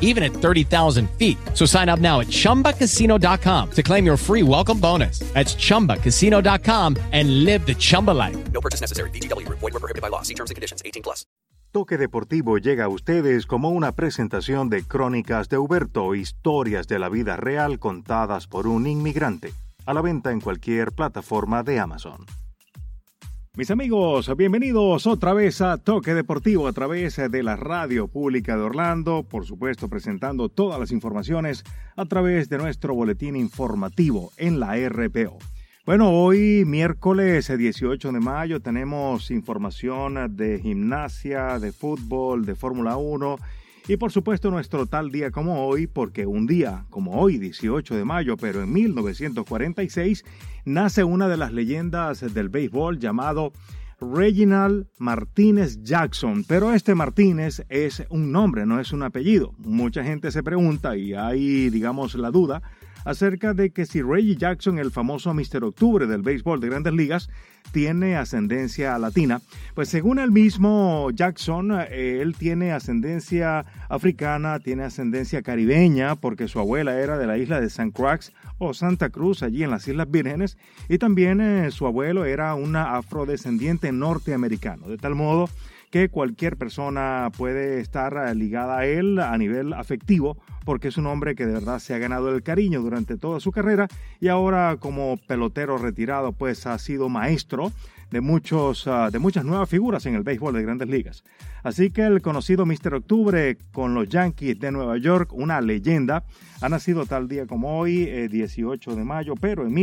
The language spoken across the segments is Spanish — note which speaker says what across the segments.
Speaker 1: even at 30,000 feet. So sign up now at ChumbaCasino.com to claim your free welcome bonus. That's ChumbaCasino.com and live the Chumba life.
Speaker 2: No purchase necessary. VGW. Void were prohibited by law. See terms and conditions. 18 plus.
Speaker 3: Toque Deportivo llega a ustedes como una presentación de Crónicas de Huberto, historias de la vida real contadas por un inmigrante. A la venta en cualquier plataforma de Amazon. Mis amigos, bienvenidos otra vez a Toque Deportivo a través de la radio pública de Orlando, por supuesto presentando todas las informaciones a través de nuestro boletín informativo en la RPO. Bueno, hoy miércoles 18 de mayo tenemos información de gimnasia, de fútbol, de Fórmula 1 y por supuesto nuestro tal día como hoy, porque un día como hoy, 18 de mayo, pero en 1946, nace una de las leyendas del béisbol llamado Reginald Martínez Jackson, pero este Martínez es un nombre, no es un apellido. Mucha gente se pregunta y hay, digamos, la duda acerca de que si Reggie Jackson, el famoso Mr. Octubre del béisbol de grandes ligas, tiene ascendencia latina. Pues según el mismo Jackson, él tiene ascendencia africana, tiene ascendencia caribeña, porque su abuela era de la isla de St. Croix o Santa Cruz, allí en las Islas Vírgenes, y también eh, su abuelo era una afrodescendiente norteamericano, de tal modo que cualquier persona puede estar eh, ligada a él a nivel afectivo, porque es un hombre que de verdad se ha ganado el cariño durante toda su carrera y ahora como pelotero retirado pues ha sido maestro de, muchos, ah, de muchas nuevas figuras en el béisbol de grandes ligas. Así que el conocido Mr. Octubre con los Yankees de Nueva York, una leyenda, ha nacido tal día como hoy, 18 eh, de mayo, pero en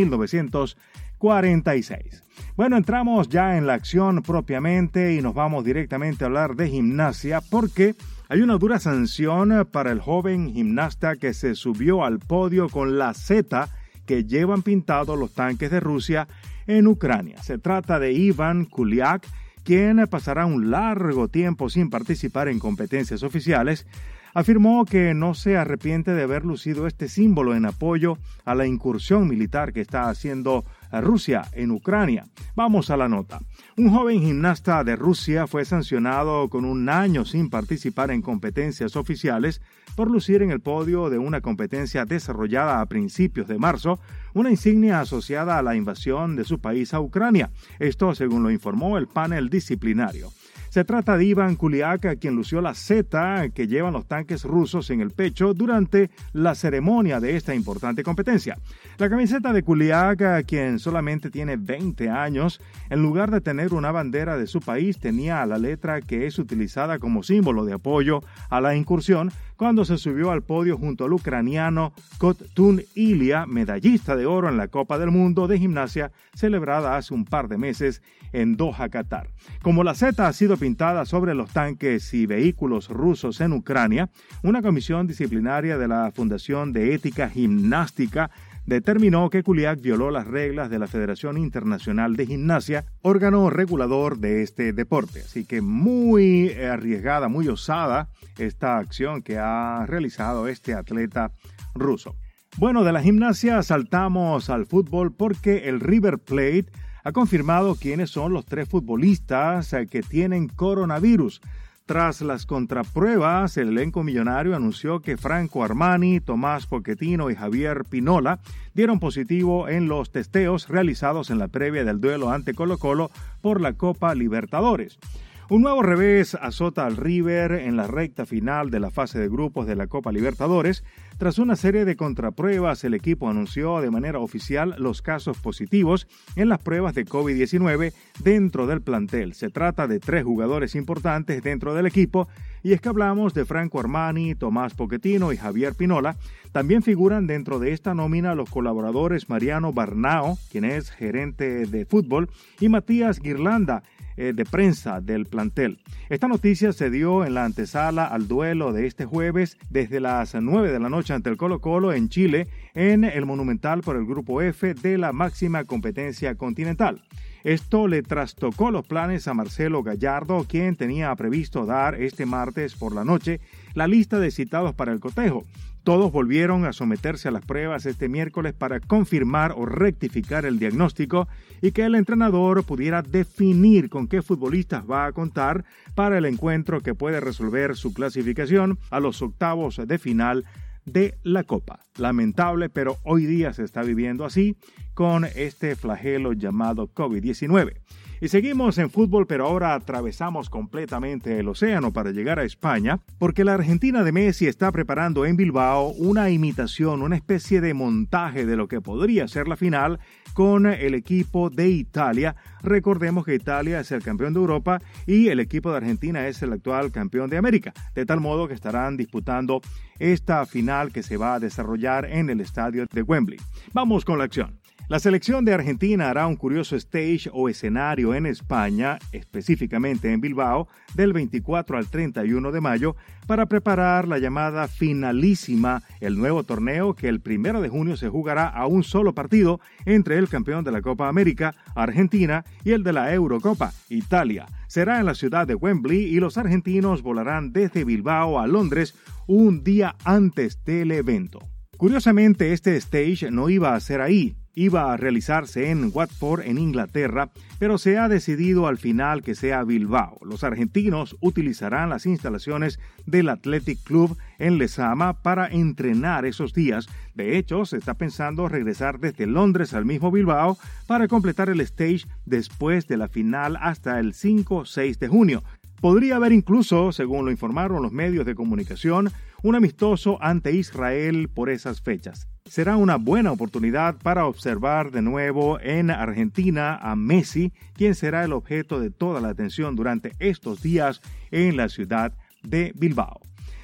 Speaker 3: 1946. Bueno, entramos ya en la acción propiamente y nos vamos directamente a hablar de gimnasia porque hay una dura sanción para el joven gimnasta que se subió al podio con la Z que llevan pintados los tanques de Rusia en Ucrania. Se trata de Ivan Kuliak, quien pasará un largo tiempo sin participar en competencias oficiales afirmó que no se arrepiente de haber lucido este símbolo en apoyo a la incursión militar que está haciendo Rusia en Ucrania. Vamos a la nota. Un joven gimnasta de Rusia fue sancionado con un año sin participar en competencias oficiales por lucir en el podio de una competencia desarrollada a principios de marzo, una insignia asociada a la invasión de su país a Ucrania. Esto según lo informó el panel disciplinario. Se trata de Ivan Kuliak, quien lució la Z que llevan los tanques rusos en el pecho durante la ceremonia de esta importante competencia. La camiseta de Kuliak, quien solamente tiene 20 años, en lugar de tener una bandera de su país, tenía la letra que es utilizada como símbolo de apoyo a la incursión cuando se subió al podio junto al ucraniano Kottun Ilya, medallista de oro en la Copa del Mundo de Gimnasia celebrada hace un par de meses en Doha, Qatar. Como la Z ha sido pintada sobre los tanques y vehículos rusos en Ucrania, una comisión disciplinaria de la Fundación de Ética Gimnástica determinó que Kuliak violó las reglas de la Federación Internacional de Gimnasia, órgano regulador de este deporte. Así que muy arriesgada, muy osada esta acción que ha realizado este atleta ruso. Bueno, de la gimnasia saltamos al fútbol porque el River Plate ha confirmado quiénes son los tres futbolistas eh, que tienen coronavirus. Tras las contrapruebas, el elenco millonario anunció que Franco Armani, Tomás Pochettino y Javier Pinola dieron positivo en los testeos realizados en la previa del duelo ante Colo Colo por la Copa Libertadores. Un nuevo revés azota al River en la recta final de la fase de grupos de la Copa Libertadores. Tras una serie de contrapruebas, el equipo anunció de manera oficial los casos positivos en las pruebas de COVID-19 dentro del plantel. Se trata de tres jugadores importantes dentro del equipo y es que hablamos de Franco Armani, Tomás Pochettino y Javier Pinola. También figuran dentro de esta nómina los colaboradores Mariano Barnao, quien es gerente de fútbol, y Matías Guirlanda, eh, de prensa del plantel. Esta noticia se dio en la antesala al duelo de este jueves desde las 9 de la noche ante el Colo Colo en Chile en el Monumental por el Grupo F de la máxima competencia continental. Esto le trastocó los planes a Marcelo Gallardo, quien tenía previsto dar este martes por la noche la lista de citados para el cotejo. Todos volvieron a someterse a las pruebas este miércoles para confirmar o rectificar el diagnóstico y que el entrenador pudiera definir con qué futbolistas va a contar para el encuentro que puede resolver su clasificación a los octavos de final de la Copa. Lamentable, pero hoy día se está viviendo así con este flagelo llamado COVID-19. Y seguimos en fútbol, pero ahora atravesamos completamente el océano para llegar a España, porque la Argentina de Messi está preparando en Bilbao una imitación, una especie de montaje de lo que podría ser la final con el equipo de Italia. Recordemos que Italia es el campeón de Europa y el equipo de Argentina es el actual campeón de América, de tal modo que estarán disputando esta final que se va a desarrollar en el estadio de Wembley. Vamos con la acción. La selección de Argentina hará un curioso stage o escenario en España, específicamente en Bilbao, del 24 al 31 de mayo, para preparar la llamada finalísima, el nuevo torneo que el 1 de junio se jugará a un solo partido entre el campeón de la Copa América, Argentina, y el de la Eurocopa, Italia. Será en la ciudad de Wembley y los argentinos volarán desde Bilbao a Londres un día antes del evento. Curiosamente, este stage no iba a ser ahí, iba a realizarse en Watford, en Inglaterra, pero se ha decidido al final que sea Bilbao. Los argentinos utilizarán las instalaciones del Athletic Club en Lezama para entrenar esos días. De hecho, se está pensando regresar desde Londres al mismo Bilbao para completar el stage después de la final hasta el 5-6 de junio. Podría haber incluso, según lo informaron los medios de comunicación, un amistoso ante Israel por esas fechas. Será una buena oportunidad para observar de nuevo en Argentina a Messi, quien será el objeto de toda la atención durante estos días en la ciudad de Bilbao.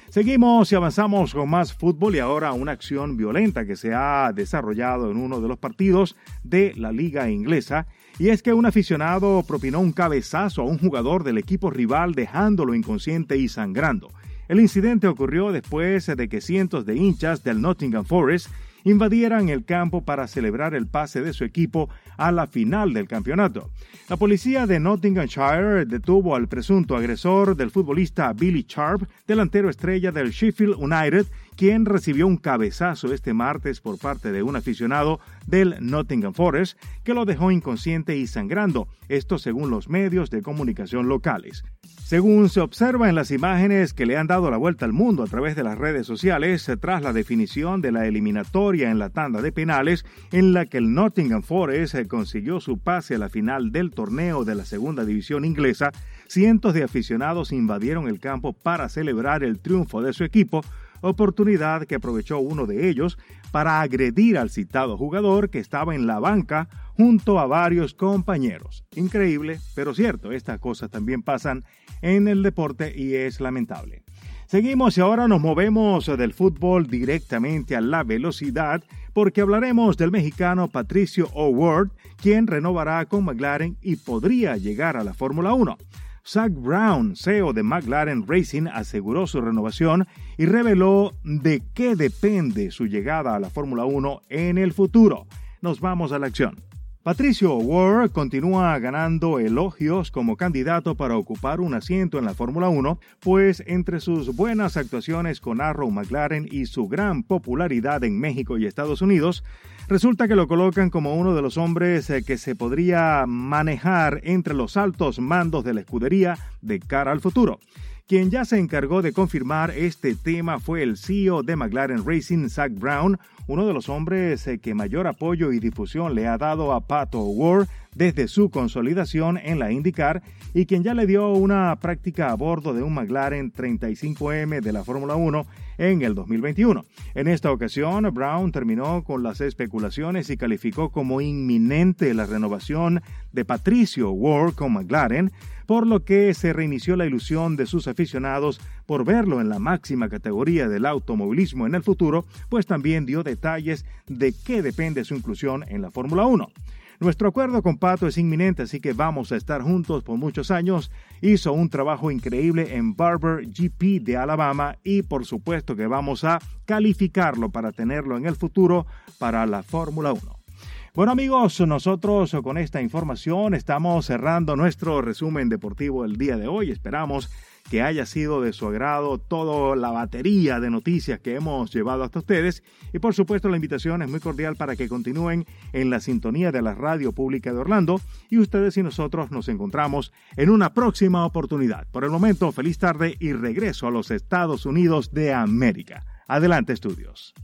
Speaker 3: Seguimos y avanzamos con más fútbol y ahora una acción violenta que se ha desarrollado en uno de los partidos de la liga inglesa y es que un aficionado propinó un cabezazo a un jugador del equipo rival dejándolo inconsciente y sangrando. El incidente ocurrió después de que cientos de hinchas del Nottingham Forest invadieran el campo para celebrar el pase de su equipo a la final del campeonato. La policía de Nottinghamshire detuvo al presunto agresor del futbolista Billy Sharp, delantero estrella del Sheffield United, quien recibió un cabezazo este martes por parte de un aficionado del Nottingham Forest que lo dejó inconsciente y sangrando, esto según los medios de comunicación locales. Según se observa en las imágenes que le han dado la vuelta al mundo a través de las redes sociales, tras la definición de la eliminatoria en la tanda de penales, en la que el Nottingham Forest consiguió su pase a la final del torneo de la segunda división inglesa, cientos de aficionados invadieron el campo para celebrar el triunfo de su equipo, oportunidad que aprovechó uno de ellos para agredir al citado jugador que estaba en la banca junto a varios compañeros. Increíble, pero cierto, estas cosas también pasan en el deporte y es lamentable. Seguimos y ahora nos movemos del fútbol directamente a la velocidad porque hablaremos del mexicano Patricio O'Ward, quien renovará con McLaren y podría llegar a la Fórmula 1. Zach Brown, CEO de McLaren Racing, aseguró su renovación y reveló de qué depende su llegada a la Fórmula 1 en el futuro. Nos vamos a la acción. Patricio Ward continúa ganando elogios como candidato para ocupar un asiento en la Fórmula 1, pues entre sus buenas actuaciones con Arrow McLaren y su gran popularidad en México y Estados Unidos, resulta que lo colocan como uno de los hombres eh, que se podría manejar entre los altos mandos de la escudería de cara al futuro. Quien ya se encargó de confirmar este tema fue el CEO de McLaren Racing, Zach Brown, uno de los hombres eh, que mayor apoyo y difusión le ha dado a Pato O'Ward desde su consolidación en la IndyCar y quien ya le dio una práctica a bordo de un McLaren 35M de la Fórmula 1 en el 2021. En esta ocasión, Brown terminó con las especulaciones y calificó como inminente la renovación de Patricio Ward con McLaren, por lo que se reinició la ilusión de sus aficionados por verlo en la máxima categoría del automovilismo en el futuro, pues también dio detalles de qué depende su inclusión en la Fórmula 1. Nuestro acuerdo con Pato es inminente, así que vamos a estar juntos por muchos años. Hizo un trabajo increíble en Barber GP de Alabama y por supuesto que vamos a calificarlo para tenerlo en el futuro para la Fórmula 1. Bueno amigos, nosotros con esta información estamos cerrando nuestro resumen deportivo el día de hoy. Esperamos que haya sido de su agrado toda la batería de noticias que hemos llevado hasta ustedes y por supuesto la invitación es muy cordial para que continúen en la sintonía de la radio pública de Orlando y ustedes y nosotros nos encontramos en una próxima oportunidad. Por el momento, feliz tarde y regreso a los Estados Unidos de América. Adelante estudios.